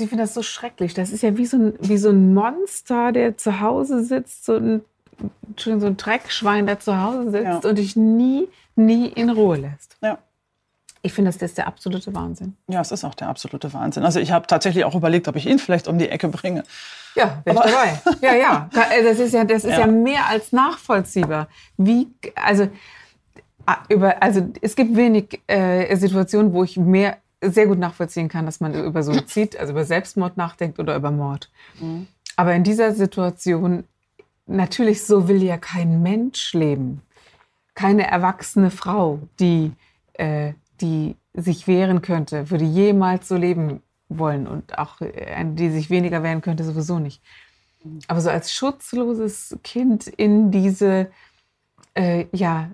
Ich finde das so schrecklich. Das ist ja wie so, ein, wie so ein Monster, der zu Hause sitzt, so ein, so ein Dreckschwein, der zu Hause sitzt Ja. und dich nie, nie in Ruhe lässt. Ja. Ich finde, das ist der absolute Wahnsinn. Ja, es ist auch der absolute Wahnsinn. Also ich habe tatsächlich auch überlegt, ob ich ihn vielleicht um die Ecke bringe. Ja, wäre ich dabei. Ja, ja. Das ist ja, das ist ja. Ja. mehr als nachvollziehbar. Wie, also, über, also es gibt wenig äh, Situationen, wo ich mehr sehr gut nachvollziehen kann, dass man über Suizid, also über Selbstmord nachdenkt oder über Mord. Aber in dieser Situation, natürlich, so will ja kein Mensch leben. Keine erwachsene Frau, die, äh, die sich wehren könnte, würde jemals so leben wollen. Und auch äh, eine, die sich weniger wehren könnte, sowieso nicht. Aber so als schutzloses Kind in diese, äh, ja,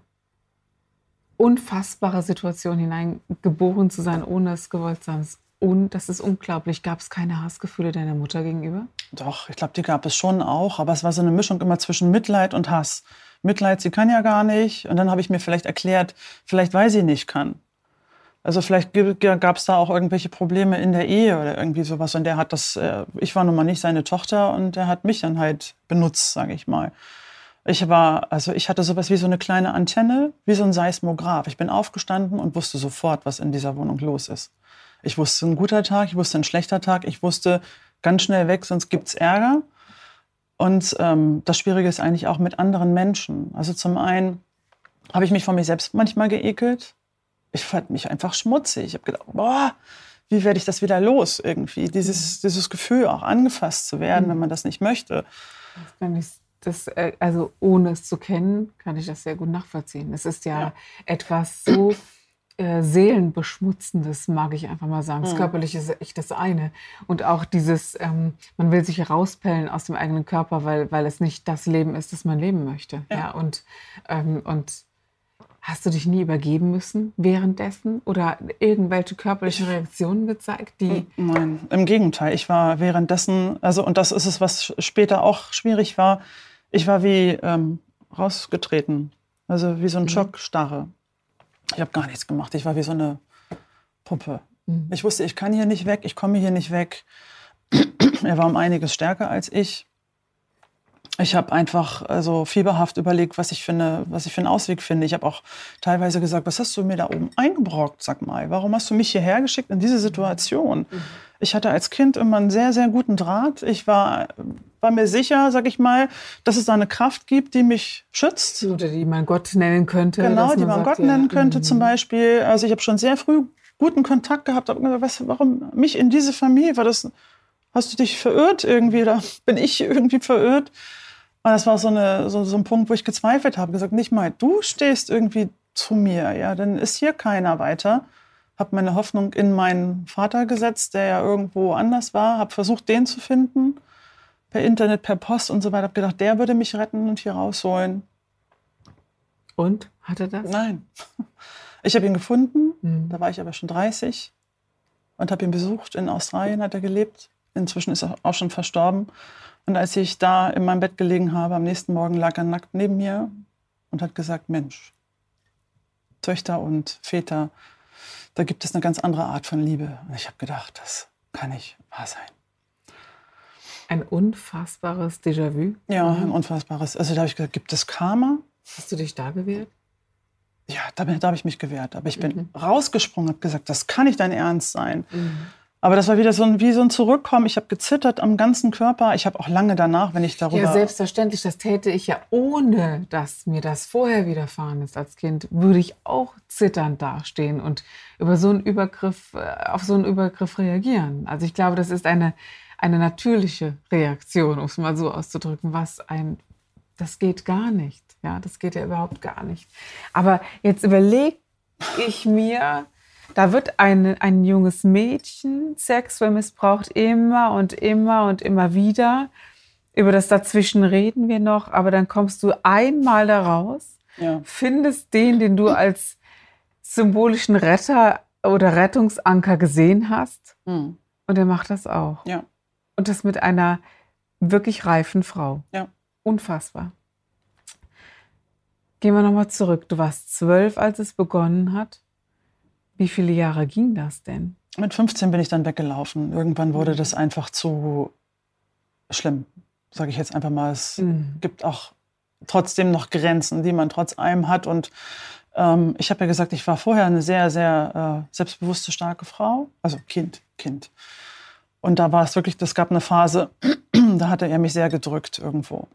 unfassbare Situation hineingeboren zu sein, ohne es gewollt zu haben. Und das ist unglaublich. Gab es keine Hassgefühle deiner Mutter gegenüber? Doch, ich glaube, die gab es schon auch. Aber es war so eine Mischung immer zwischen Mitleid und Hass. Mitleid, sie kann ja gar nicht. Und dann habe ich mir vielleicht erklärt, vielleicht weil sie nicht kann. Also vielleicht gab es da auch irgendwelche Probleme in der Ehe oder irgendwie sowas. Und der hat das, äh, ich war nun mal nicht seine Tochter und der hat mich dann halt benutzt, sage ich mal. Ich war, also ich hatte sowas wie so eine kleine Antenne, wie so ein Seismograph. Ich bin aufgestanden und wusste sofort, was in dieser Wohnung los ist. Ich wusste ein guter Tag, ich wusste ein schlechter Tag, ich wusste ganz schnell weg, sonst gibt's Ärger. Und ähm, das Schwierige ist eigentlich auch mit anderen Menschen. Also zum einen habe ich mich von mir selbst manchmal geekelt. Ich fand mich einfach schmutzig. Ich habe gedacht, boah, wie werde ich das wieder los irgendwie? Dieses, dieses Gefühl, auch angefasst zu werden, wenn man das nicht möchte. Kann ich das, äh, also ohne es zu kennen, kann ich das sehr gut nachvollziehen. Es ist ja, Ja. etwas so äh, seelenbeschmutzendes, mag ich einfach mal sagen. Das Mhm. Körperliche ist echt das eine. Und auch dieses, ähm, man will sich herauspellen aus dem eigenen Körper, weil, weil es nicht das Leben ist, das man leben möchte. Ja. Ja. und, ähm, und hast du dich nie übergeben müssen währenddessen oder irgendwelche körperlichen Reaktionen gezeigt, die Nein, im Gegenteil. Ich war währenddessen, also und das ist es, was später auch schwierig war. Ich war wie ähm, rausgetreten, also wie so ein Schockstarre. Ich habe gar nichts gemacht. Ich war wie so eine Puppe. Mhm. Ich wusste, ich kann hier nicht weg, ich komme hier nicht weg. er war um einiges stärker als ich. Ich habe einfach also fieberhaft überlegt, was ich, für eine, was ich für einen Ausweg finde. Ich habe auch teilweise gesagt, was hast du mir da oben eingebrockt, sag mal. Warum hast du mich hierher geschickt in diese Situation? Ich hatte als Kind immer einen sehr, sehr guten Draht. Ich war, war mir sicher, sag ich mal, dass es da eine Kraft gibt, die mich schützt. oder die man Gott nennen könnte. Genau, dass die man sagt, Gott ja, nennen könnte mhm. zum Beispiel. Also ich habe schon sehr früh guten Kontakt gehabt. Hab gesagt, was, warum mich in diese Familie? War das, hast du dich verirrt irgendwie oder bin ich irgendwie verirrt? Und das war so, eine, so, so ein Punkt, wo ich gezweifelt habe. Gesagt, nicht mal, du stehst irgendwie zu mir. Ja, dann ist hier keiner weiter. Habe meine Hoffnung in meinen Vater gesetzt, der ja irgendwo anders war. Habe versucht, den zu finden. Per Internet, per Post und so weiter. Habe gedacht, der würde mich retten und hier rausholen. Und? Hat er das? Nein. Ich habe ihn gefunden, Mhm. da war ich aber schon 30 und habe ihn besucht. In Australien hat er gelebt. Inzwischen ist er auch schon verstorben. Und als ich da in meinem Bett gelegen habe, am nächsten Morgen lag er nackt neben mir und hat gesagt, Mensch, Töchter und Väter, da gibt es eine ganz andere Art von Liebe. Und ich habe gedacht, das kann nicht wahr sein. Ein unfassbares Déjà-vu. Ja, ein unfassbares. Also da habe ich gesagt, gibt es Karma? Hast du dich da gewehrt? Ja, da, da habe ich mich gewehrt. Aber ich bin rausgesprungen, habe gesagt, das kann nicht dein Ernst sein. Aber das war wieder so ein, wie so ein Zurückkommen. Ich habe gezittert am ganzen Körper. Ich habe auch lange danach, wenn ich darüber... Ja, selbstverständlich. Das täte ich ja, ohne dass mir das vorher widerfahren ist als Kind, würde ich auch zitternd dastehen und über so einen Übergriff, äh, auf so einen Übergriff reagieren. Also ich glaube, das ist eine, eine natürliche Reaktion, um es mal so auszudrücken, was ein, das geht gar nicht. Ja, das geht ja überhaupt gar nicht. Aber jetzt überlege ich mir, Da wird ein, ein junges Mädchen sexuell missbraucht, immer und immer und immer wieder. Über das Dazwischen reden wir noch, aber dann kommst du einmal da raus, Ja. findest den, den du als symbolischen Retter oder Rettungsanker gesehen hast, Hm. und er macht das auch. Ja. Und das mit einer wirklich reifen Frau. Ja. Unfassbar. Gehen wir nochmal zurück. Du warst zwölf, als es begonnen hat. Wie viele Jahre ging das denn? Mit 15 bin ich dann weggelaufen. Irgendwann wurde das einfach zu schlimm, sage ich jetzt einfach mal. Es Mhm. gibt auch trotzdem noch Grenzen, die man trotz allem hat. Und ähm, ich habe ja gesagt, ich war vorher eine sehr, sehr äh, selbstbewusste, starke Frau. Also Kind, Kind. Und da war es wirklich, es gab eine Phase, da hatte er mich sehr gedrückt irgendwo.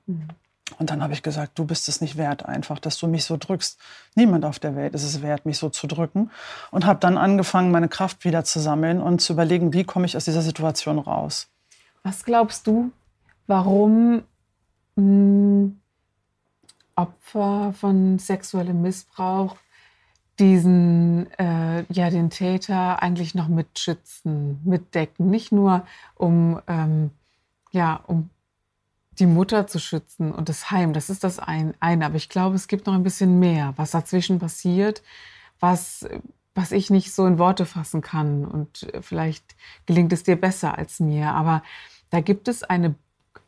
Und dann habe ich gesagt, du bist es nicht wert einfach, dass du mich so drückst. Niemand auf der Welt ist es wert, mich so zu drücken. Und habe dann angefangen, meine Kraft wieder zu sammeln und zu überlegen, wie komme ich aus dieser Situation raus. Was glaubst du, warum mh, Opfer von sexuellem Missbrauch diesen, äh, ja, den Täter eigentlich noch mitschützen, mitdecken? Nicht nur, um, ähm, ja, um die Mutter zu schützen und das Heim, das ist das ein, eine. Aber ich glaube, es gibt noch ein bisschen mehr, was dazwischen passiert, was, was ich nicht so in Worte fassen kann. Und vielleicht gelingt es dir besser als mir. Aber da gibt es eine,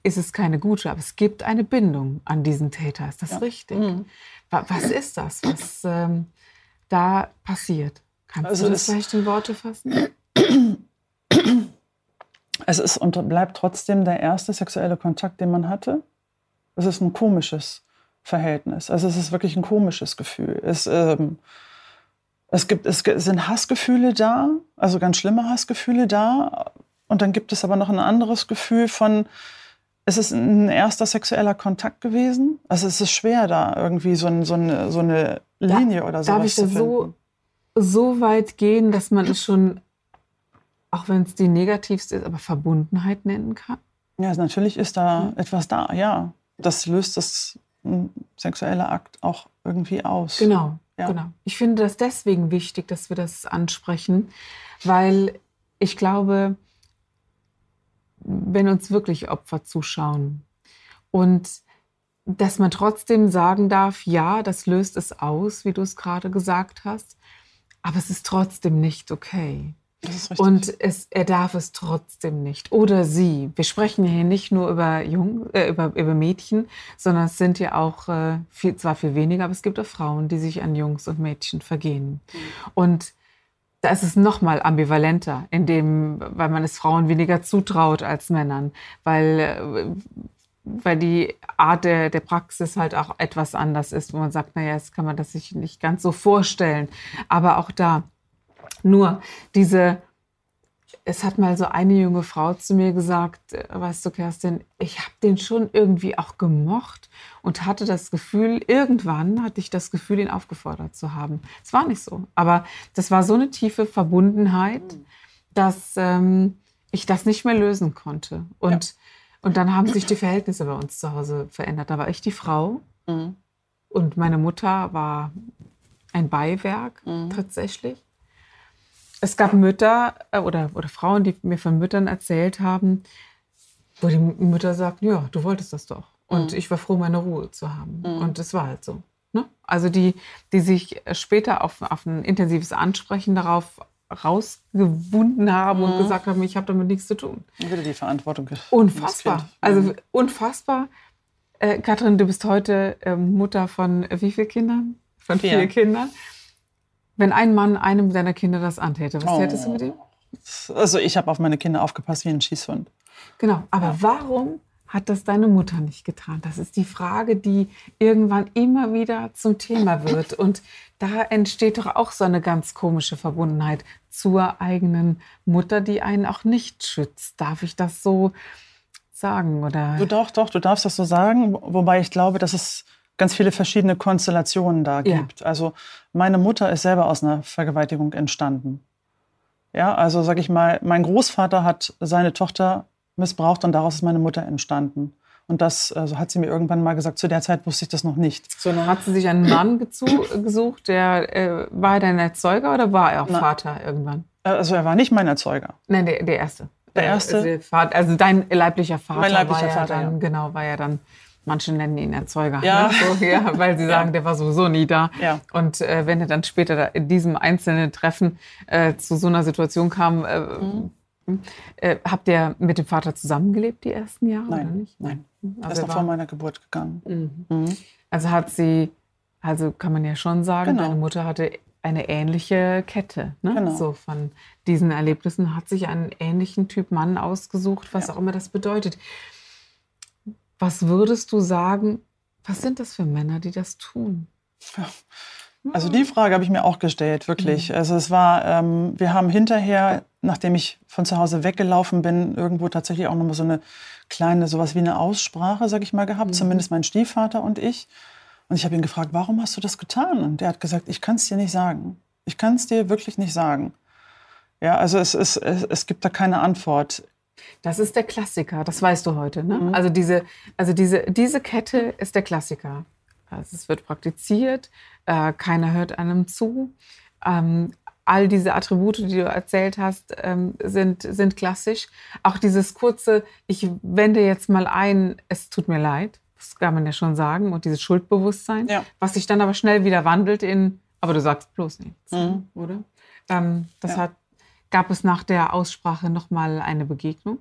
ist es keine gute, aber es gibt eine Bindung an diesen Täter. Ist das Ja. richtig? Mhm. Wa- Was ist das, was ähm, da passiert? Kannst Also du das vielleicht in Worte fassen? Es ist und bleibt trotzdem der erste sexuelle Kontakt, den man hatte. Es ist ein komisches Verhältnis. Also es ist wirklich ein komisches Gefühl. Es, ähm, es, gibt, es sind Hassgefühle da, also ganz schlimme Hassgefühle da. Und dann gibt es aber noch ein anderes Gefühl von, es ist ein erster sexueller Kontakt gewesen. Also es ist schwer, da irgendwie so, ein, so, eine, so eine Linie oder so Darf ich da so, so weit gehen, dass man es schon, auch wenn es die negativste ist, aber Verbundenheit nennen kann? Ja, natürlich ist da Mhm. etwas da, ja. Das löst das mm, sexuelle Akt auch irgendwie aus. Genau, Ja. genau. Ich finde das deswegen wichtig, dass wir das ansprechen, weil ich glaube, wenn uns wirklich Opfer zuschauen und dass man trotzdem sagen darf, ja, das löst es aus, wie du es gerade gesagt hast, aber es ist trotzdem nicht okay. Und es, er darf es trotzdem nicht. Oder sie. Wir sprechen hier nicht nur über, Jung, äh, über, über Mädchen, sondern es sind ja auch äh, viel, zwar viel weniger, aber es gibt auch Frauen, die sich an Jungs und Mädchen vergehen. Und da ist es noch mal ambivalenter, in dem, weil man es Frauen weniger zutraut als Männern, weil, äh, weil die Art der, der Praxis halt auch etwas anders ist, wo man sagt, naja, jetzt kann man das sich nicht ganz so vorstellen. Aber auch da, nur diese, es hat mal so eine junge Frau zu mir gesagt, äh, weißt du, Kerstin, ich habe den schon irgendwie auch gemocht und hatte das Gefühl, irgendwann hatte ich das Gefühl, ihn aufgefordert zu haben. Es war nicht so, aber das war so eine tiefe Verbundenheit, dass ähm, ich das nicht mehr lösen konnte. Und, und dann haben sich die Verhältnisse bei uns zu Hause verändert. Da war ich die Frau Mhm. und meine Mutter war ein Beiwerk Mhm. tatsächlich. Es gab Mütter äh, oder, oder Frauen, die mir von Müttern erzählt haben, wo die Mütter sagten, ja, du wolltest das doch. Und Mhm. ich war froh, meine Ruhe zu haben. Mhm. Und es war halt so. Ne? Also die, die sich später auf, auf ein intensives Ansprechen darauf rausgewunden haben und Mhm. gesagt haben, ich habe damit nichts zu tun. Wieder die Verantwortung. Unfassbar. Also Mhm. unfassbar. Äh, Katrin, du bist heute ähm, Mutter von äh, wie vielen Kindern? Von Vier. vier Kindern. Wenn ein Mann einem deiner Kinder das antäte, was Oh. tätest du mit ihm? Also ich habe auf meine Kinder aufgepasst wie ein Schießhund. Genau. Aber Ja. warum hat das deine Mutter nicht getan? Das ist die Frage, die irgendwann immer wieder zum Thema wird. Und da entsteht doch auch so eine ganz komische Verbundenheit zur eigenen Mutter, die einen auch nicht schützt. Darf ich das so sagen? Oder? Du doch, doch, du darfst das so sagen, wobei ich glaube, dass es ganz viele verschiedene Konstellationen da Ja. gibt. Also meine Mutter ist selber aus einer Vergewaltigung entstanden. Ja, also sag ich mal, mein Großvater hat seine Tochter missbraucht und daraus ist meine Mutter entstanden. Und das also hat sie mir irgendwann mal gesagt. Zu der Zeit wusste ich das noch nicht. So, dann hat sie sich einen Mann gesucht, der äh, war er dein Erzeuger oder war er auch Nein. Vater irgendwann? Also er war nicht mein Erzeuger. Nein, der, der erste. Der erste. Also, also dein leiblicher Vater. Mein leiblicher war Vater, dann, ja. Genau, war ja dann Manche nennen ihn Erzeuger, ja. Ne? So, ja weil sie sagen, ja. der war sowieso nie da. Ja. Und äh, wenn er dann später in diesem einzelnen Treffen äh, zu so einer Situation kam, äh, mhm. Äh, habt ihr mit dem Vater zusammengelebt die ersten Jahre? Nein, oder nicht? nein. Also er ist noch vor meiner Geburt gegangen. Mhm. Mhm. Also hat sie, also kann man ja schon sagen, genau. deine Mutter hatte eine ähnliche Kette. Ne? Genau. So von diesen Erlebnissen hat sich einen ähnlichen Typ Mann ausgesucht, was auch immer das bedeutet. Was würdest du sagen, was sind das für Männer, die das tun? Also die Frage habe ich mir auch gestellt, wirklich. Mhm. Also es war, ähm, wir haben hinterher, nachdem ich von zu Hause weggelaufen bin, irgendwo tatsächlich auch nochmal so eine kleine, sowas wie eine Aussprache, sag ich mal, gehabt, mhm. zumindest mein Stiefvater und ich. Und ich habe ihn gefragt, warum hast du das getan? Und der hat gesagt, ich kann es dir nicht sagen. Ich kann es dir wirklich nicht sagen. Ja, also es, es, es, es gibt da keine Antwort. Das ist der Klassiker, das weißt du heute. Ne? Mhm. Also, diese, also diese, diese Kette ist der Klassiker. Also es wird praktiziert, äh, keiner hört einem zu. Ähm, all diese Attribute, die du erzählt hast, ähm, sind, sind klassisch. Auch dieses kurze, ich wende jetzt mal ein, es tut mir leid, das kann man ja schon sagen, und dieses Schuldbewusstsein, ja. was sich dann aber schnell wieder wandelt in, aber du sagst bloß nichts, mhm. oder? Ähm, das ja. hat Gab es nach der Aussprache nochmal eine Begegnung?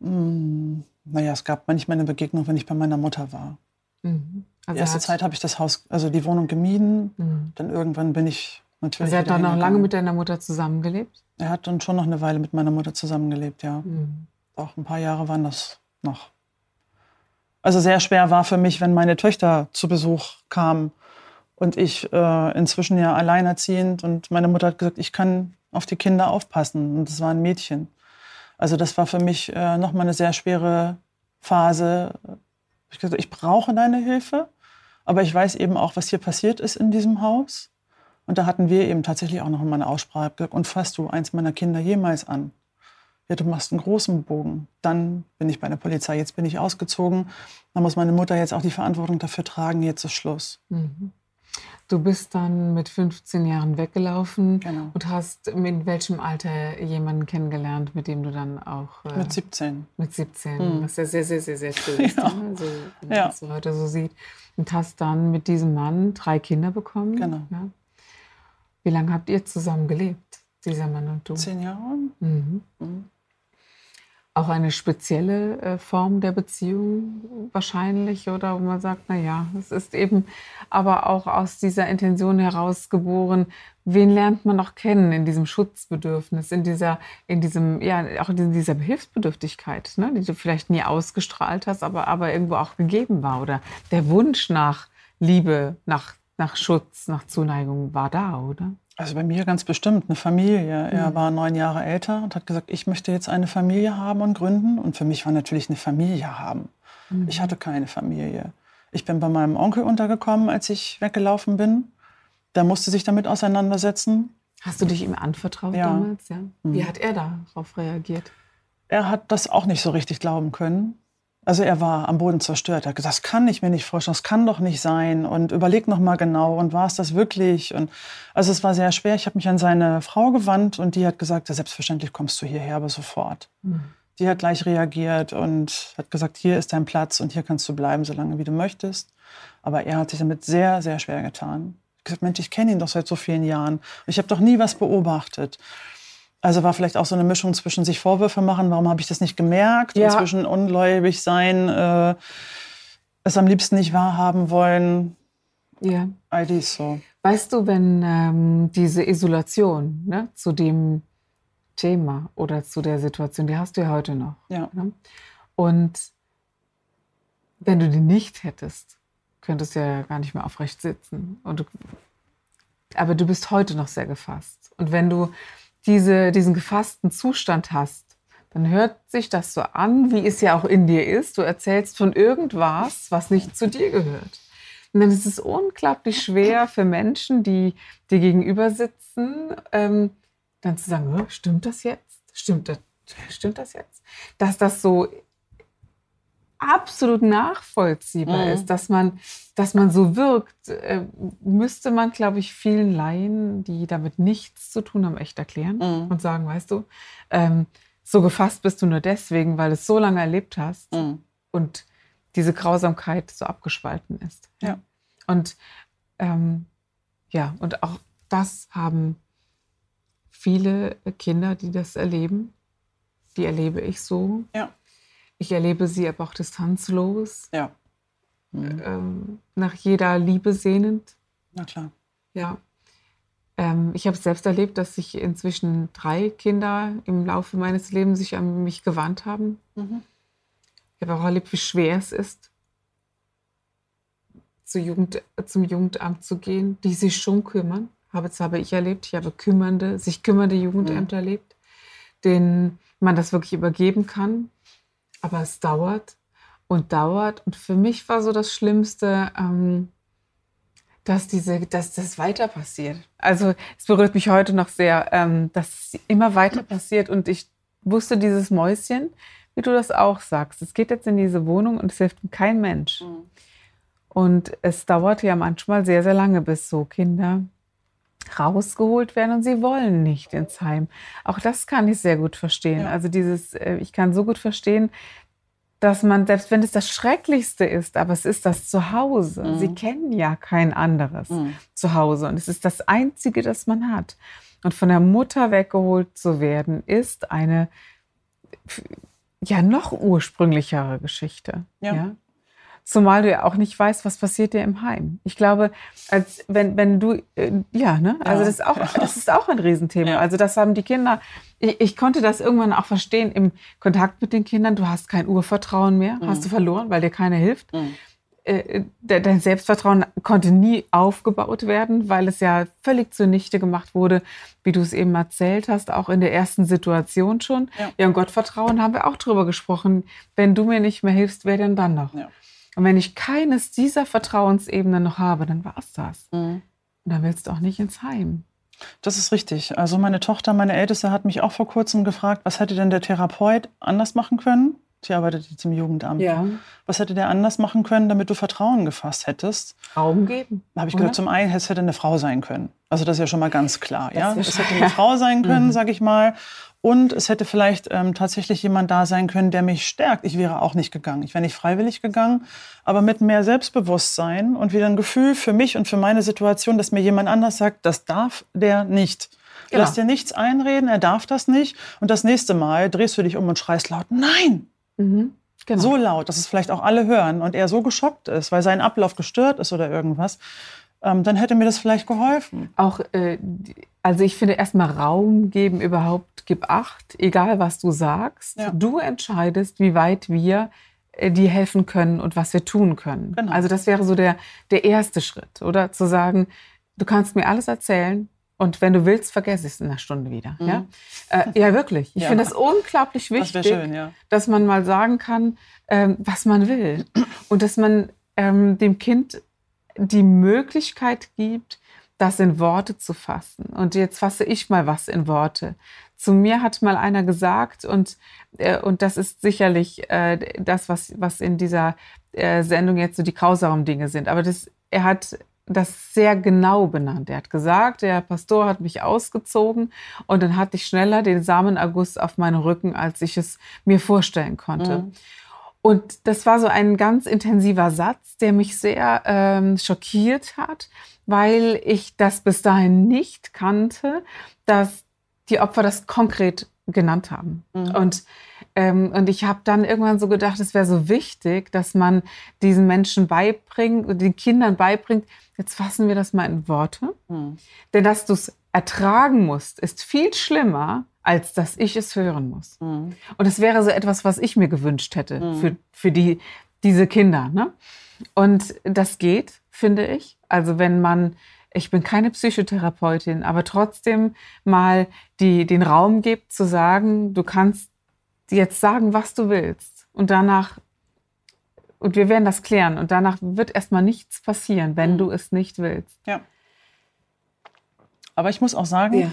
Hm, naja, es gab manchmal eine Begegnung, wenn ich bei meiner Mutter war. Mhm. Also die erste Zeit habe ich das Haus, also die Wohnung gemieden. Mhm. Dann irgendwann bin ich natürlich. Also er hat dann noch lange mit deiner Mutter zusammengelebt? Er hat dann schon noch eine Weile mit meiner Mutter zusammengelebt, ja. Mhm. Auch ein paar Jahre waren das noch. Also sehr schwer war für mich, wenn meine Töchter zu Besuch kamen und ich äh, inzwischen ja alleinerziehend und meine Mutter hat gesagt, ich kann auf die Kinder aufpassen. Und das war ein Mädchen. Also das war für mich äh, nochmal eine sehr schwere Phase. Ich gesagt, ich brauche deine Hilfe, aber ich weiß eben auch, was hier passiert ist in diesem Haus. Und da hatten wir eben tatsächlich auch noch mal eine Aussprache und fasst du eins meiner Kinder jemals an? Ja, du machst einen großen Bogen. Dann bin ich bei der Polizei, jetzt bin ich ausgezogen. Dann muss meine Mutter jetzt auch die Verantwortung dafür tragen, jetzt ist Schluss. Mhm. Du bist dann mit 15 Jahren weggelaufen genau. und hast in welchem Alter jemanden kennengelernt, mit dem du dann auch. Äh, mit 17. Mit 17, hm. was ja sehr, sehr, sehr, sehr schön ist, ja. ne? so, wenn ja. man das heute so sieht. Und hast dann mit diesem Mann drei Kinder bekommen. Genau. Ja? Wie lange habt ihr zusammen gelebt, dieser Mann und du? Zehn Jahre. Mhm. Mhm auch eine spezielle äh, Form der Beziehung wahrscheinlich oder wo man sagt, na ja, es ist eben aber auch aus dieser Intention heraus geboren, wen lernt man noch kennen in diesem Schutzbedürfnis, in dieser, in diesem, ja, auch in dieser Hilfsbedürftigkeit, ne, die du vielleicht nie ausgestrahlt hast, aber, aber irgendwo auch gegeben war oder der Wunsch nach Liebe, nach, nach Schutz, nach Zuneigung war da, oder? Also bei mir ganz bestimmt eine Familie. Mhm. Er war neun Jahre älter und hat gesagt, ich möchte jetzt eine Familie haben und gründen. Und für mich war natürlich eine Familie haben. Mhm. Ich hatte keine Familie. Ich bin bei meinem Onkel untergekommen, als ich weggelaufen bin. Der musste sich damit auseinandersetzen. Hast du dich ihm anvertraut ja. damals? Ja. Wie mhm. hat er darauf reagiert? Er hat das auch nicht so richtig glauben können. Also er war am Boden zerstört. Er hat gesagt, das kann ich mir nicht vorstellen, das kann doch nicht sein. Und überleg noch mal genau. Und war es das wirklich? Und also es war sehr schwer. Ich habe mich an seine Frau gewandt und die hat gesagt, ja, selbstverständlich kommst du hierher, aber sofort. Mhm. Die hat gleich reagiert und hat gesagt, hier ist dein Platz und hier kannst du bleiben, solange wie du möchtest. Aber er hat sich damit sehr, sehr schwer getan. Ich gesagt, Mensch, ich kenne ihn doch seit so vielen Jahren. Ich habe doch nie was beobachtet. Also war vielleicht auch so eine Mischung zwischen sich Vorwürfe machen, warum habe ich das nicht gemerkt, ja. und zwischen ungläubig sein, äh, es am liebsten nicht wahrhaben wollen. Ja. All dies so. Weißt du, wenn ähm, diese Isolation ne, zu dem Thema oder zu der Situation, die hast du ja heute noch. Ja. Ne? Und wenn du die nicht hättest, könntest du ja gar nicht mehr aufrecht sitzen. Und du, aber du bist heute noch sehr gefasst. Und wenn du diese, diesen gefassten Zustand hast, dann hört sich das so an, wie es ja auch in dir ist. Du erzählst von irgendwas, was nicht zu dir gehört. Und dann ist es unglaublich schwer für Menschen, die dir gegenüber sitzen, ähm, dann zu sagen, stimmt das jetzt? Stimmt das, stimmt das jetzt? Dass das so absolut nachvollziehbar Mhm. ist, dass man, dass man so wirkt, äh, müsste man, glaube ich, vielen Laien, die damit nichts zu tun haben, echt erklären Mhm. und sagen, weißt du, ähm, so gefasst bist du nur deswegen, weil du es so lange erlebt hast Mhm. und diese Grausamkeit so abgespalten ist. Ja. Und ähm, ja, und auch das haben viele Kinder, die das erleben. Die erlebe ich so. Ja. Ich erlebe sie aber auch distanzlos, Ja. Mhm. ähm, nach jeder Liebe sehnend. Na klar. Ja. Ähm, ich habe selbst erlebt, dass sich inzwischen drei Kinder im Laufe meines Lebens sich an mich gewandt haben. Mhm. Ich habe auch erlebt, wie schwer es ist, zur Jugend, zum Jugendamt zu gehen, die sich schon kümmern. Habe, das habe ich erlebt. Ich habe kümmernde, sich kümmernde Jugendämter erlebt, denen man das wirklich übergeben kann. Aber es dauert und dauert. Und für mich war so das Schlimmste, ähm, dass, diese, dass das weiter passiert. Also es berührt mich heute noch sehr, ähm, dass es immer weiter passiert. Und ich wusste dieses Mäuschen, wie du das auch sagst. Es geht jetzt in diese Wohnung und es hilft kein Mensch. Mhm. Und es dauert ja manchmal sehr, sehr lange, bis so Kinder rausgeholt werden und sie wollen nicht ins Heim. Auch das kann ich sehr gut verstehen. Ja. Also dieses, äh, ich kann so gut verstehen, dass man, selbst wenn es das Schrecklichste ist, aber es ist das Zuhause. Mhm. Sie kennen ja kein anderes Mhm. Zuhause und es ist das Einzige, das man hat. Und von der Mutter weggeholt zu werden, ist eine ja noch ursprünglichere Geschichte. Ja. Zumal du ja auch nicht weißt, was passiert dir im Heim. Ich glaube, als wenn, wenn du, äh, ja, ne? Also Ja. das ist auch, das ist auch ein Riesenthema. Ja. Also das haben die Kinder, ich, ich konnte das irgendwann auch verstehen im Kontakt mit den Kindern. Du hast kein Urvertrauen mehr, hast du verloren, weil dir keiner hilft. Mhm. Äh, de- Dein Selbstvertrauen konnte nie aufgebaut werden, weil es ja völlig zunichte gemacht wurde, wie du es eben erzählt hast, auch in der ersten Situation schon. Ja. Ja, und Gottvertrauen haben wir auch drüber gesprochen. Wenn du mir nicht mehr hilfst, wer denn dann noch? Ja. Und wenn ich keines dieser Vertrauensebenen noch habe, dann war es das. Mhm. Und dann willst du auch nicht ins Heim. Das ist richtig. Also meine Tochter, meine Älteste, hat mich auch vor kurzem gefragt, was hätte denn der Therapeut anders machen können? Sie arbeitet jetzt im Jugendamt. Was hätte der anders machen können, damit du Vertrauen gefasst hättest? Raum geben. Da habe ich oder? gesagt, zum einen, es hätte eine Frau sein können. Also das ist ja schon mal ganz klar. Ja? ist Es ja hätte eine Frau sein können, Mhm. sage ich mal. Und es hätte vielleicht ähm, tatsächlich jemand da sein können, der mich stärkt. Ich wäre auch nicht gegangen. Ich wäre nicht freiwillig gegangen, aber mit mehr Selbstbewusstsein und wieder ein Gefühl für mich und für meine Situation, dass mir jemand anders sagt, das darf der nicht. Genau. Lass dir nichts einreden, er darf das nicht. Und das nächste Mal drehst du dich um und schreist laut, nein, Mhm. Genau. so laut, dass es vielleicht auch alle hören und er so geschockt ist, weil sein Ablauf gestört ist oder irgendwas, ähm, dann hätte mir das vielleicht geholfen. auch, äh, die- also ich finde erstmal Raum geben überhaupt, gib Acht, egal was du sagst. Ja. Du entscheidest, wie weit wir äh, dir helfen können und was wir tun können. Genau. Also das wäre so der, der erste Schritt, oder? Zu sagen, du kannst mir alles erzählen und wenn du willst, vergesse ich es in einer Stunde wieder. Ja? Äh, ja, wirklich. Ich Ja. finde das unglaublich Das wichtig wäre schön, ja. dass man mal sagen kann, ähm, was man will. Und dass man ähm, dem Kind die Möglichkeit gibt, das in Worte zu fassen. Und jetzt fasse ich mal was in Worte. Zu mir hat mal einer gesagt, und, äh, und das ist sicherlich äh, das, was, was in dieser äh, Sendung jetzt so die grausamen Dinge sind. Aber das, er hat das sehr genau benannt. Er hat gesagt, der Pastor hat mich ausgezogen und dann hatte ich schneller den Samenerguss auf meinen Rücken, als ich es mir vorstellen konnte. Mhm. Und das war so ein ganz intensiver Satz, der mich sehr ähm, schockiert hat, weil ich das bis dahin nicht kannte, dass die Opfer das konkret genannt haben. Mhm. Und, ähm, und ich habe dann irgendwann so gedacht, es wäre so wichtig, dass man diesen Menschen beibringt und den Kindern beibringt, jetzt fassen wir das mal in Worte. Mhm. Denn dass du es ertragen musst, ist viel schlimmer, als dass ich es hören muss. Mhm. Und es wäre so etwas, was ich mir gewünscht hätte Mhm. für, für die, diese Kinder. Ne? Und das geht, finde ich. Also wenn man, ich bin keine Psychotherapeutin, aber trotzdem mal die, den Raum gibt zu sagen, du kannst jetzt sagen, was du willst. Und danach, und wir werden das klären, und danach wird erstmal nichts passieren, wenn Mhm. du es nicht willst. Ja. Aber ich muss auch sagen,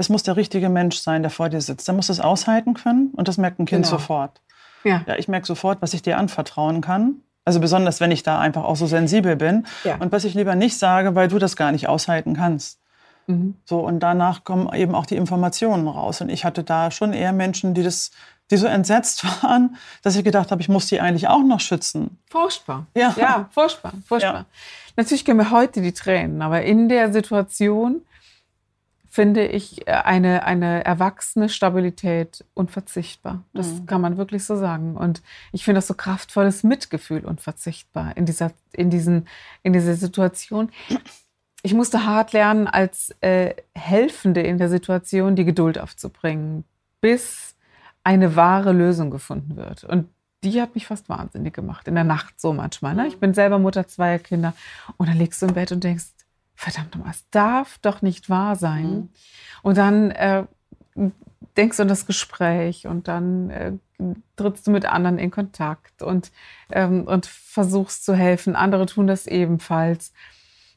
es muss der richtige Mensch sein, der vor dir sitzt. Der muss es aushalten können und das merkt ein Kind Genau. sofort. Ja. ja ich merke sofort, was ich dir anvertrauen kann. Also besonders, wenn ich da einfach auch so sensibel bin. Ja. Und was ich lieber nicht sage, weil du das gar nicht aushalten kannst. Mhm. So, und danach kommen eben auch die Informationen raus. Und ich hatte da schon eher Menschen, die das, die so entsetzt waren, dass ich gedacht habe, ich muss die eigentlich auch noch schützen. Furchtbar. Ja, ja furchtbar, furchtbar. Ja. Natürlich gehen mir heute die Tränen, aber in der Situation finde ich äh, eine, eine erwachsene Stabilität unverzichtbar. Das mhm. kann man wirklich so sagen. Und ich finde das so kraftvolles Mitgefühl unverzichtbar in dieser, in diesen, in dieser Situation. Ich musste hart lernen, als äh, Helfende in der Situation die Geduld aufzubringen, bis eine wahre Lösung gefunden wird. Und die hat mich fast wahnsinnig gemacht, in der Nacht so manchmal. Ne? Ich bin selber Mutter zweier Kinder. Und dann legst du im Bett und denkst, verdammt nochmal, es darf doch nicht wahr sein. Mhm. Und dann äh, denkst du an das Gespräch und dann äh, trittst du mit anderen in Kontakt und, ähm, und versuchst zu helfen. Andere tun das ebenfalls.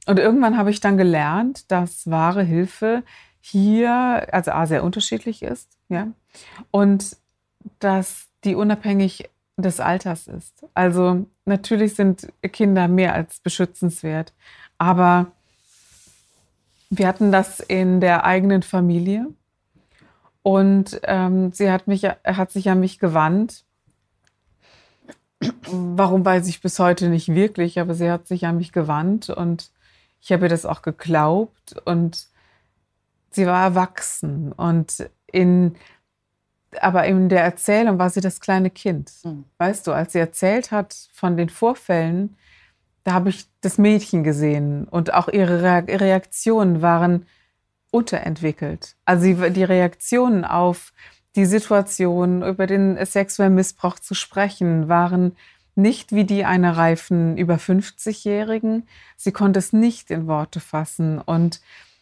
Und irgendwann habe ich dann gelernt, dass wahre Hilfe hier, also A, sehr unterschiedlich ist, ja, und dass die unabhängig des Alters ist. Also natürlich sind Kinder mehr als beschützenswert, aber wir hatten das in der eigenen Familie und ähm, sie hat, mich, hat sich an mich gewandt. Warum weiß ich bis heute nicht wirklich, aber sie hat sich an mich gewandt und ich habe ihr das auch geglaubt und sie war erwachsen und in aber in der Erzählung war sie das kleine Kind. Mhm. Weißt du, als sie erzählt hat von den Vorfällen, da habe ich das Mädchen gesehen und auch ihre Reaktionen waren unterentwickelt. Also die Reaktionen auf die Situation, über den sexuellen Missbrauch zu sprechen, waren nicht wie die einer reifen über 50-Jährigen. Sie konnte es nicht in Worte fassen und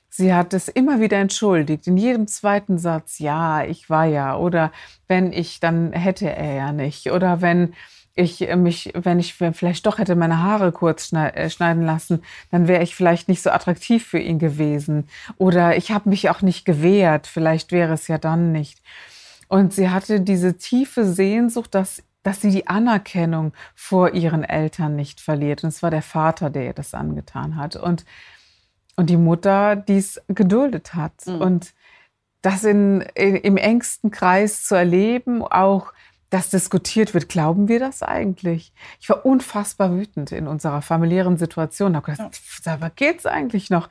sie hat es immer wieder entschuldigt. In jedem zweiten Satz, ja, ich war ja. Oder wenn ich, dann hätte er ja nicht. Oder wenn ich äh, mich, wenn ich vielleicht doch hätte meine Haare kurz äh, schneiden lassen, dann wäre ich vielleicht nicht so attraktiv für ihn gewesen. Oder ich habe mich auch nicht gewehrt, vielleicht wäre es ja dann nicht. Und sie hatte diese tiefe Sehnsucht, dass, dass sie die Anerkennung vor ihren Eltern nicht verliert. Und es war der Vater, der ihr das angetan hat. Und, und die Mutter, die es geduldet hat. Mhm. Und das in, in, im engsten Kreis zu erleben, auch dass diskutiert wird. Glauben wir das eigentlich? Ich war unfassbar wütend in unserer familiären Situation. Ich habe gedacht, ja. was geht's eigentlich noch?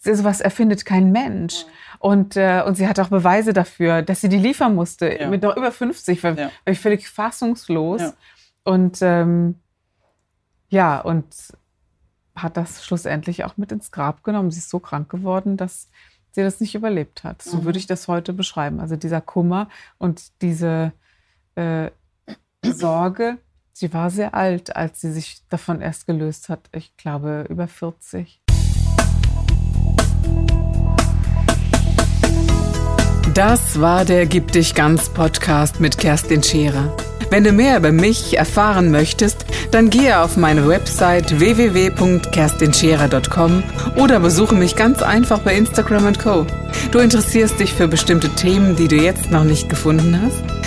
Sowas erfindet kein Mensch. Ja. Und, äh, und sie hat auch Beweise dafür, dass sie die liefern musste. Ja. Mit noch über 50 war, war ich völlig fassungslos. Und ähm, ja, und hat das schlussendlich auch mit ins Grab genommen. Sie ist so krank geworden, dass sie das nicht überlebt hat. So mhm. würde ich das heute beschreiben. Also dieser Kummer und diese äh, Sorge. Sie war sehr alt, als sie sich davon erst gelöst hat. Ich glaube, über 40. Das war der Gib dich ganz Podcast mit Kerstin Scherer. Wenn du mehr über mich erfahren möchtest, dann gehe auf meine Website www.kerstinscherer.com oder besuche mich ganz einfach bei Instagram Co. Du interessierst dich für bestimmte Themen, die du jetzt noch nicht gefunden hast?